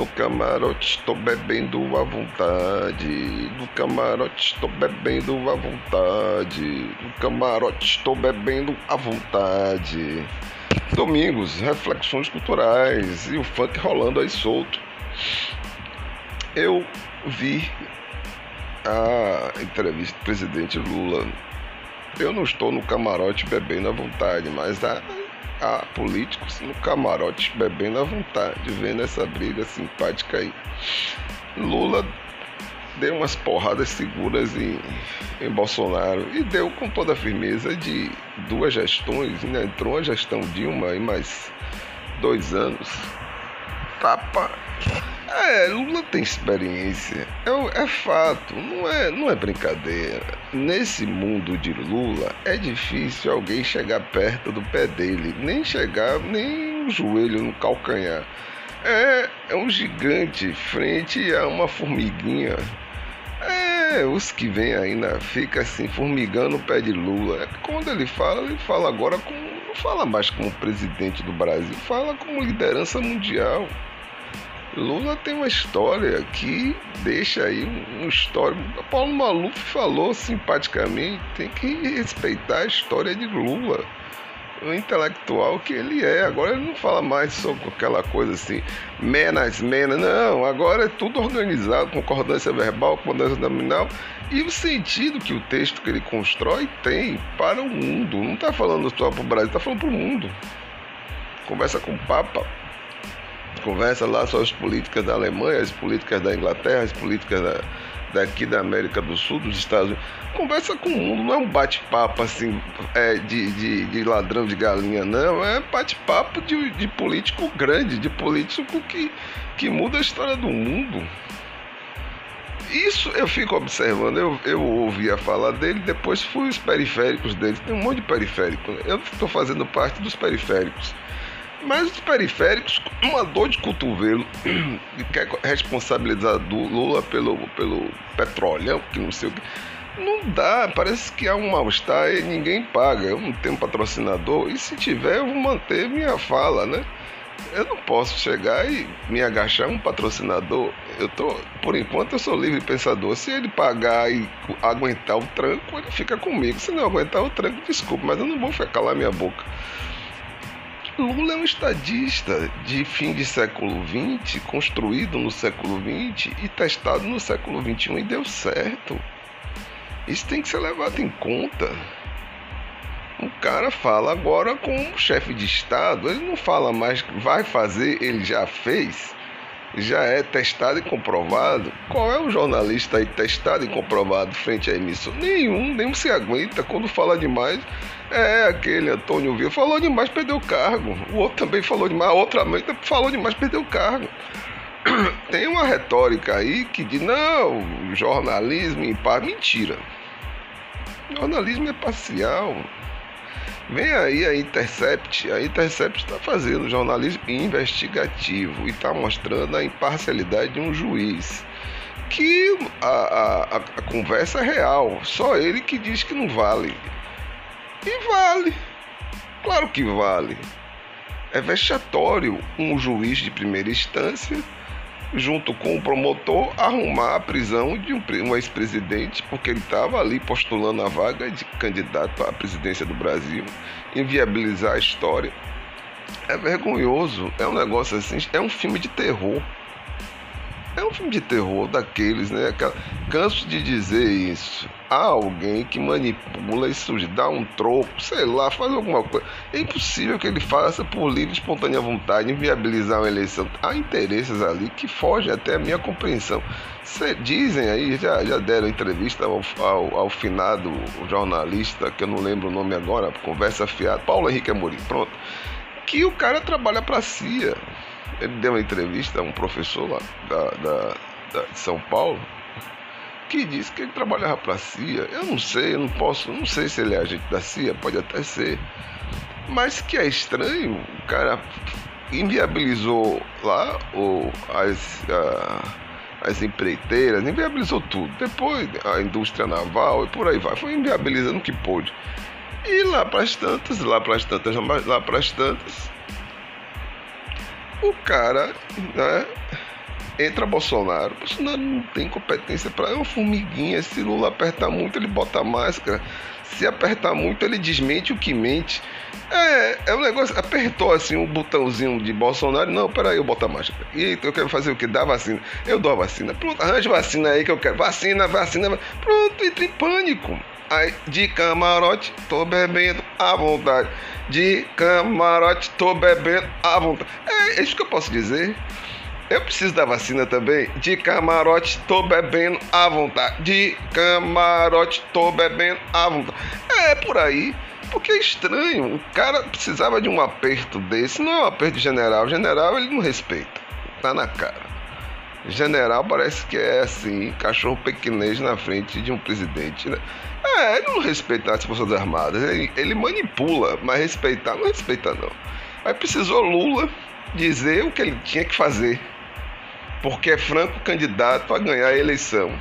no camarote, estou bebendo à vontade. No camarote, estou bebendo à vontade. No camarote, estou bebendo à vontade. Domingos, reflexões culturais e o funk rolando aí solto. Eu vi a entrevista do presidente Lula. Eu não estou no camarote bebendo à vontade, mas a há políticos no camarote bebendo à vontade, vendo essa briga simpática aí. Lula deu umas porradas seguras em, em Bolsonaro e deu com toda a firmeza de duas gestões, né? entrou a gestão Dilma e mais dois anos. Tapa. É, Lula tem experiência, é, é fato, não é, não é brincadeira. Nesse mundo de Lula é difícil alguém chegar perto do pé dele, nem chegar, nem o joelho no calcanhar. É, é um gigante frente a uma formiguinha. É, os que vêm ainda fica assim formigando o pé de Lula. Quando ele fala, ele fala agora como não fala mais como presidente do Brasil, fala como liderança mundial. Lula tem uma história que deixa aí um, um. Paulo Maluf falou simpaticamente, tem que respeitar a história de Lula, o intelectual que ele é. Agora ele não fala mais sobre aquela coisa assim, menos, menos, não. Agora é tudo organizado, concordância verbal, concordância nominal e o sentido que o texto que ele constrói tem para o mundo. Não está falando só para o Brasil, está falando para o mundo. Conversa com o Papa conversa lá sobre as políticas da Alemanha, as políticas da Inglaterra, as políticas da, daqui da América do Sul, dos Estados Unidos. Conversa com o mundo, não é um bate-papo assim é, de, de, de, ladrão de galinha, não. É bate-papo de, de político grande, de político que, que muda a história do mundo. Isso eu fico observando, eu, eu ouvi a fala dele, depois fui os periféricos dele. Tem um monte de periférico. Eu estou fazendo parte dos periféricos. Mas os periféricos, uma dor de cotovelo, que quer responsabilizar do Lula pelo, pelo petróleo, que não sei o que. Não dá, parece que há um mal-estar e ninguém paga. Eu não tenho patrocinador, e se tiver, eu vou manter minha fala, né? Eu não posso chegar e me agachar um patrocinador. Eu tô, por enquanto, eu sou livre pensador. Se ele pagar e aguentar o tranco, ele fica comigo. Se não aguentar o tranco, desculpa, mas eu não vou calar minha boca. Lula é um estadista de fim de século XX, construído no século XX e testado no século XXI e deu certo. Isso tem que ser levado em conta. O cara fala agora como chefe de Estado, ele não fala mais que vai fazer, ele já fez já é testado e comprovado. Qual é o jornalista aí testado e comprovado frente à emissão? Nenhum, nenhum se aguenta. Quando fala demais, é aquele Antônio Vila falou demais, perdeu o cargo. O outro também falou demais, a outra mãe falou demais, perdeu o cargo. Tem uma retórica aí que diz: não, jornalismo em paz. Mentira. Jornalismo é parcial. Vem aí a Intercept. A Intercept está fazendo jornalismo investigativo e está mostrando a imparcialidade de um juiz. Que a, a, a conversa é real, só ele que diz que não vale. E vale. Claro que vale. É vexatório um juiz de primeira instância junto com o promotor, arrumar a prisão de um, ex-presidente, porque ele estava ali postulando a vaga de candidato à presidência do Brasil, inviabilizar a história. É vergonhoso, é um negócio assim, é um filme de terror. É um filme de terror daqueles, né? Canso de dizer isso. Há alguém que manipula isso, dá um troco, sei lá, faz alguma coisa. É impossível que ele faça por livre e espontânea vontade, inviabilizar uma eleição. Há interesses ali que fogem até a minha compreensão. Cê, dizem aí, já, já deram entrevista ao, ao, ao finado jornalista, que eu não lembro o nome agora, conversa fiada, Paulo Henrique Amorim, pronto. Que o cara trabalha para a CIA ele deu uma entrevista a um professor lá da, da, da de São Paulo que disse que ele trabalhava para a CIA. Eu não sei, eu não posso, não sei se ele é agente da CIA, pode até ser. Mas que é estranho, o cara inviabilizou lá o, as, a, as empreiteiras, inviabilizou tudo. Depois a indústria naval e por aí vai, foi inviabilizando o que pôde. E lá para as tantas, lá para as tantas, lá para as tantas, o cara, né, entra Bolsonaro. Bolsonaro não tem competência para. É uma formiguinha. Se Lula apertar muito, ele bota máscara. Se apertar muito, ele desmente o que mente. É, é um negócio. Apertou assim um botãozinho de Bolsonaro. Não, peraí, eu boto a máscara. E eu quero fazer o que? Dar vacina. Eu dou a vacina. Pronto, arranja vacina aí que eu quero. Vacina, vacina. Pronto, entra em pânico. De camarote, tô bebendo à vontade. De camarote, tô bebendo à vontade. É, é isso que eu posso dizer. Eu preciso da vacina também. De camarote, tô bebendo à vontade. De camarote, tô bebendo à vontade. É por aí. Porque é estranho. O cara precisava de um aperto desse. Não é um aperto de general. O general ele não respeita. Tá na cara. General parece que é assim, cachorro pequenês na frente de um presidente, né? É, ele não respeita as Forças Armadas. Ele, ele manipula, mas respeitar não respeita não. Aí precisou Lula dizer o que ele tinha que fazer porque é franco candidato a ganhar a eleição.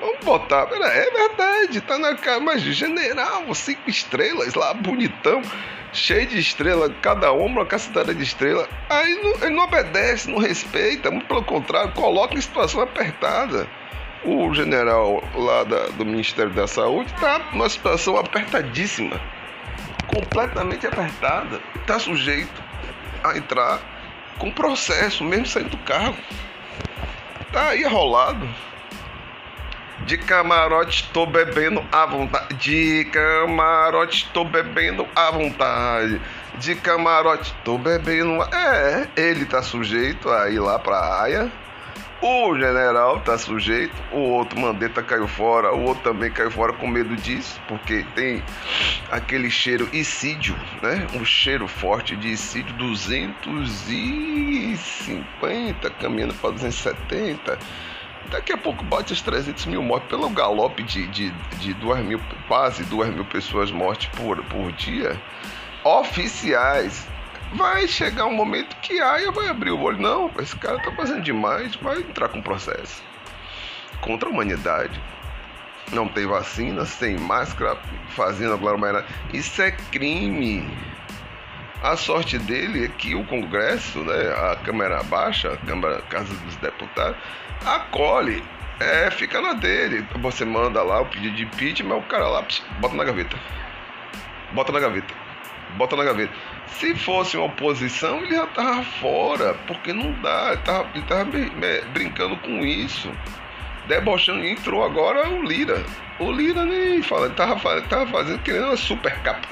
Vamos botar, é verdade, tá na cara, mas general, cinco estrelas lá, bonitão, cheio de estrela, cada ombro uma cacetada de estrela. Aí não, ele não obedece, não respeita, muito pelo contrário, coloca em situação apertada. O general lá da, do Ministério da Saúde está numa situação apertadíssima, completamente apertada, está sujeito a entrar com processo, mesmo saindo do carro. Tá aí rolado. De camarote tô bebendo à vontade. De camarote tô bebendo à vontade. De camarote tô bebendo. É, ele tá sujeito a ir lá pra Aia o general tá sujeito, o outro mandeta caiu fora, o outro também caiu fora com medo disso, porque tem aquele cheiro icídio, né? Um cheiro forte de icídio, 250, caminhando para 270. Daqui a pouco bate os 300 mil mortes pelo galope de, de, de 2 mil, quase 2 mil pessoas mortes por, por dia. Oficiais vai chegar um momento que a AIA vai abrir o olho. Não, esse cara tá fazendo demais, vai entrar com processo contra a humanidade. Não tem vacina, sem máscara, fazendo aglomerado. Isso é crime. A sorte dele é que o Congresso, né, a Câmara Baixa, a Câmara Casa dos Deputados, acolhe, é, fica na dele. Você manda lá o pedido de impeachment, o cara lá, bota na gaveta. Bota na gaveta. Bota na gaveta. Se fosse uma oposição, ele já estava fora, porque não dá, ele estava brincando com isso. Debochando, entrou agora o Lira. O Lira nem fala, ele estava tava fazendo, querendo uma super capa.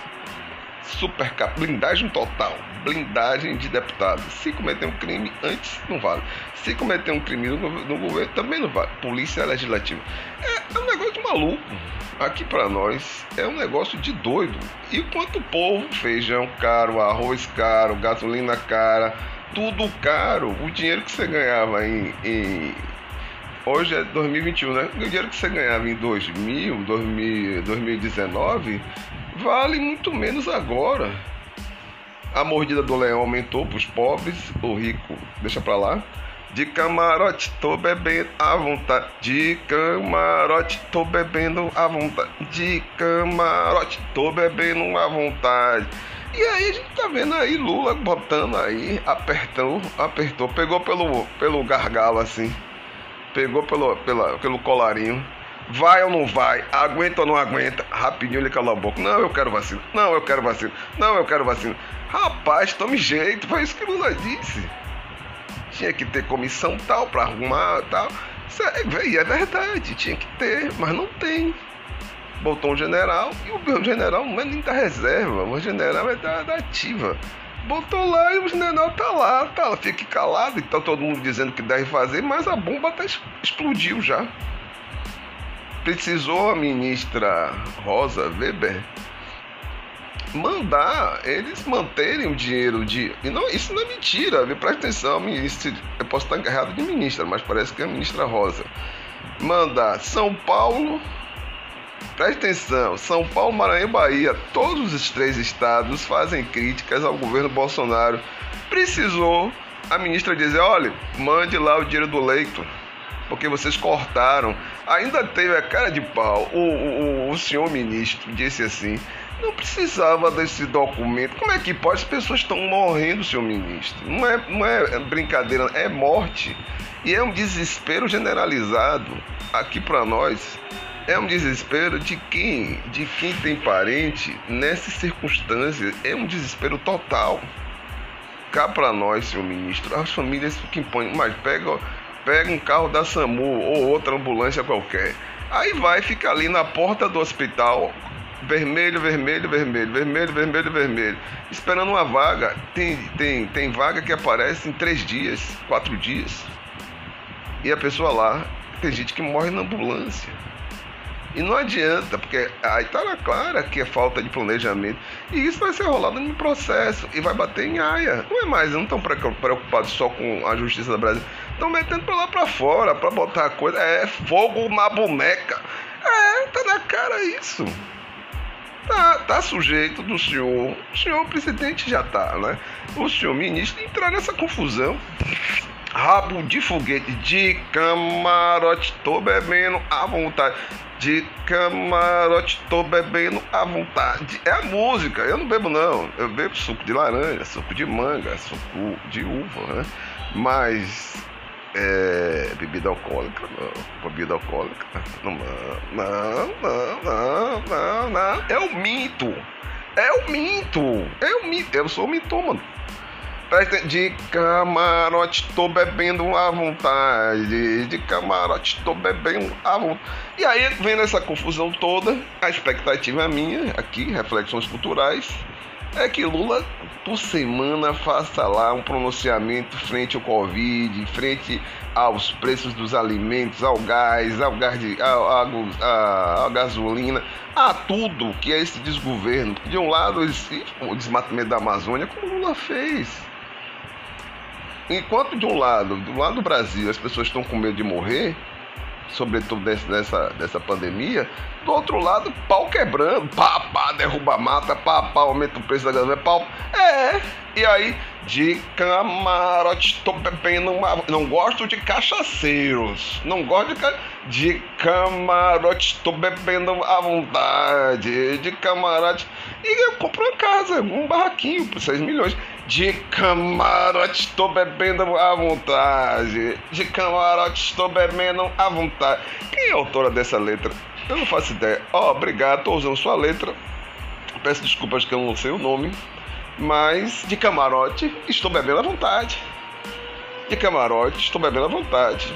Super blindagem total, blindagem de deputado. Se cometer um crime antes, não vale. Se cometer um crime no, no governo, também não vale. Polícia Legislativa. É, é um negócio de maluco aqui para nós é um negócio de doido. E quanto o povo, feijão caro, arroz caro, gasolina cara, tudo caro. O dinheiro que você ganhava em, em hoje é 2021, né? O dinheiro que você ganhava em 2000, 2000 2019 vale muito menos agora. A mordida do leão aumentou para os pobres, o rico deixa para lá. De camarote tô bebendo à vontade. De camarote tô bebendo à vontade. De camarote tô bebendo à vontade. E aí a gente tá vendo aí Lula botando aí, apertou, apertou, pegou pelo, pelo gargalo assim. Pegou pelo, pela, pelo colarinho. Vai ou não vai? Aguenta ou não aguenta? Rapidinho ele calou a boca. Não, eu quero vacina. Não, eu quero vacina. Não, eu quero vacina. Rapaz, tome jeito. Foi isso que Lula disse tinha que ter comissão tal para arrumar tal. É, é verdade, tinha que ter, mas não tem. Botou um general e o general não é nem da reserva, o general é da, da ativa. Botou lá e o general tá lá, tá, fique calado, então todo mundo dizendo que deve fazer, mas a bomba tá, explodiu já. Precisou a ministra Rosa Weber mandar eles manterem o dinheiro de. E não, isso não é mentira, viu? Presta atenção, ministra. Eu posso estar encarregado de ministra, mas parece que é a ministra Rosa. Mandar São Paulo. Presta atenção, São Paulo, Maranhão e Bahia, todos os três estados fazem críticas ao governo Bolsonaro. Precisou a ministra dizer: olha, mande lá o dinheiro do leito porque vocês cortaram. Ainda teve a cara de pau. O, o, o senhor ministro disse assim: Não precisava desse documento. Como é que pode? As pessoas estão morrendo, senhor ministro. Não é, não é brincadeira, é morte. E é um desespero generalizado aqui para nós. É um desespero de quem, de quem tem parente nessas circunstâncias. É um desespero total. Cá para nós, senhor ministro, as famílias que impõem, mas pega, pega um carro da SAMU ou outra ambulância qualquer. Aí vai ficar ali na porta do hospital vermelho, vermelho, vermelho, vermelho, vermelho, vermelho, esperando uma vaga. Tem, tem, tem vaga que aparece em três dias, quatro dias. E a pessoa lá, tem gente que morre na ambulância. E não adianta, porque aí tá na clara que é falta de planejamento. E isso vai ser rolado no processo e vai bater em aia. Não é mais, não estão preocupados só com a justiça do Brasil. Estão metendo pra lá pra fora, pra botar coisa. É fogo na boneca. É, tá na cara isso tá, tá sujeito do senhor, o senhor presidente já tá, né? O senhor ministro entrar nessa confusão. Rabo de foguete, de camarote, tô bebendo à vontade. De camarote, tô bebendo à vontade. É a música, eu não bebo não. Eu bebo suco de laranja, suco de manga, suco de uva, né? Mas é, bebida alcoólica, não. Bebida alcoólica, não, não, não, não, não, não. É o minto. É o minto. É o minto. Eu sou o mitômano. De camarote, tô bebendo à vontade. De camarote, tô bebendo à vontade. E aí, vendo essa confusão toda, a expectativa minha, aqui, reflexões culturais, é que Lula por semana faça lá um pronunciamento frente ao Covid, frente aos preços dos alimentos, ao gás, ao gás de, gasolina, a tudo que é esse desgoverno. De um lado, esse, o desmatamento da Amazônia, como Lula fez. Enquanto de um lado, do lado do Brasil, as pessoas estão com medo de morrer, sobretudo dessa, dessa pandemia, do outro lado, pau quebrando, pá, pá, derruba mata, pá, pá, aumenta o preço da gasolina, pau. É, e aí, de camarote, tô bebendo uma. Não gosto de cachaceiros, não gosto de. De camarote, tô bebendo à vontade, de camarote. E eu compro uma casa, um barraquinho por 6 milhões. De camarote, estou bebendo à vontade. De camarote, estou bebendo à vontade. Quem é a autora dessa letra? Eu não faço ideia. Oh, obrigado, estou usando sua letra. Peço desculpas que eu não sei o nome. Mas de camarote, estou bebendo à vontade. De camarote, estou bebendo à vontade.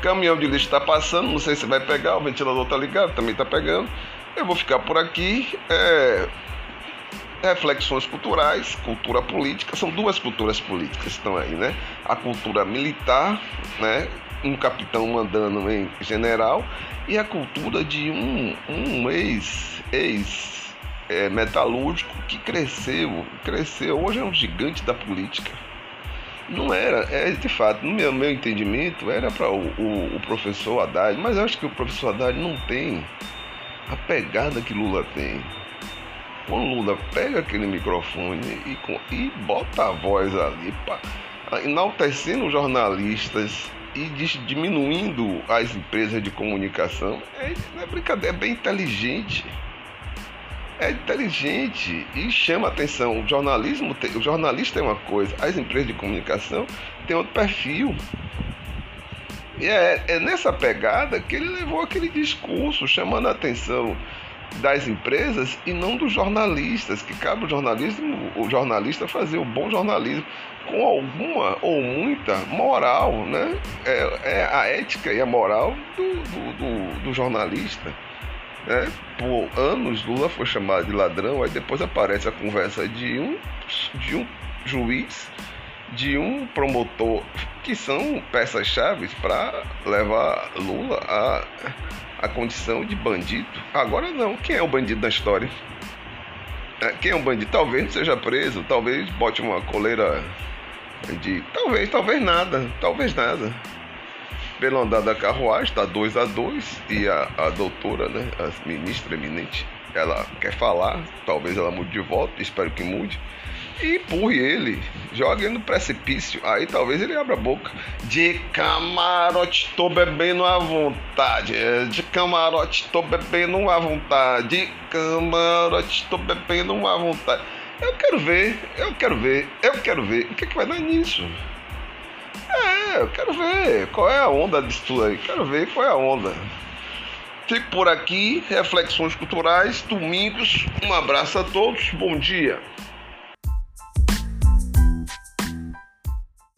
Caminhão de lixo está passando, não sei se vai pegar, o ventilador está ligado, também está pegando. Eu vou ficar por aqui. É, reflexões culturais, cultura política, são duas culturas políticas que estão aí, né? A cultura militar, né? Um capitão mandando em general e a cultura de um, um ex, ex é, metalúrgico que cresceu, cresceu, hoje é um gigante da política. Não era, é de fato, no meu, meu entendimento, era para o, o, o, professor Haddad, mas acho que o professor Haddad não tem a pegada que Lula tem quando Lula pega aquele microfone e, e bota a voz ali, pá, enaltecendo jornalistas e diminuindo as empresas de comunicação, é, é brincadeira, é bem inteligente. É inteligente e chama atenção. O jornalismo, tem, o jornalista é uma coisa, as empresas de comunicação têm outro perfil. E é, é nessa pegada que ele levou aquele discurso chamando a atenção das empresas e não dos jornalistas, que cabe o jornalismo, o jornalista fazer o bom jornalismo com alguma ou muita moral, né? É, é a ética e a moral do, do, do, do jornalista. Né? Por anos Lula foi chamado de ladrão, aí depois aparece a conversa de um, de um juiz, de um promotor, que são peças-chave para levar Lula a a condição de bandido. Agora não. Quem é o bandido da história? É, quem é o bandido? Talvez não seja preso, talvez bote uma coleira de. Talvez, talvez nada, talvez nada. Pelo andar da carruagem, está 2 a 2 e a, a doutora, né, a ministra eminente, ela quer falar, talvez ela mude de volta, espero que mude. E empurre ele, jogue ele no precipício. Aí talvez ele abra a boca. De camarote, tô bebendo à vontade. De camarote, tô bebendo à vontade. De camarote, tô bebendo à vontade. Eu quero ver, eu quero ver, eu quero ver. O que, é que vai dar nisso? É, eu quero ver qual é a onda disso tudo aí. Quero ver qual é a onda. Fico por aqui, reflexões culturais, domingos. Um abraço a todos, bom dia.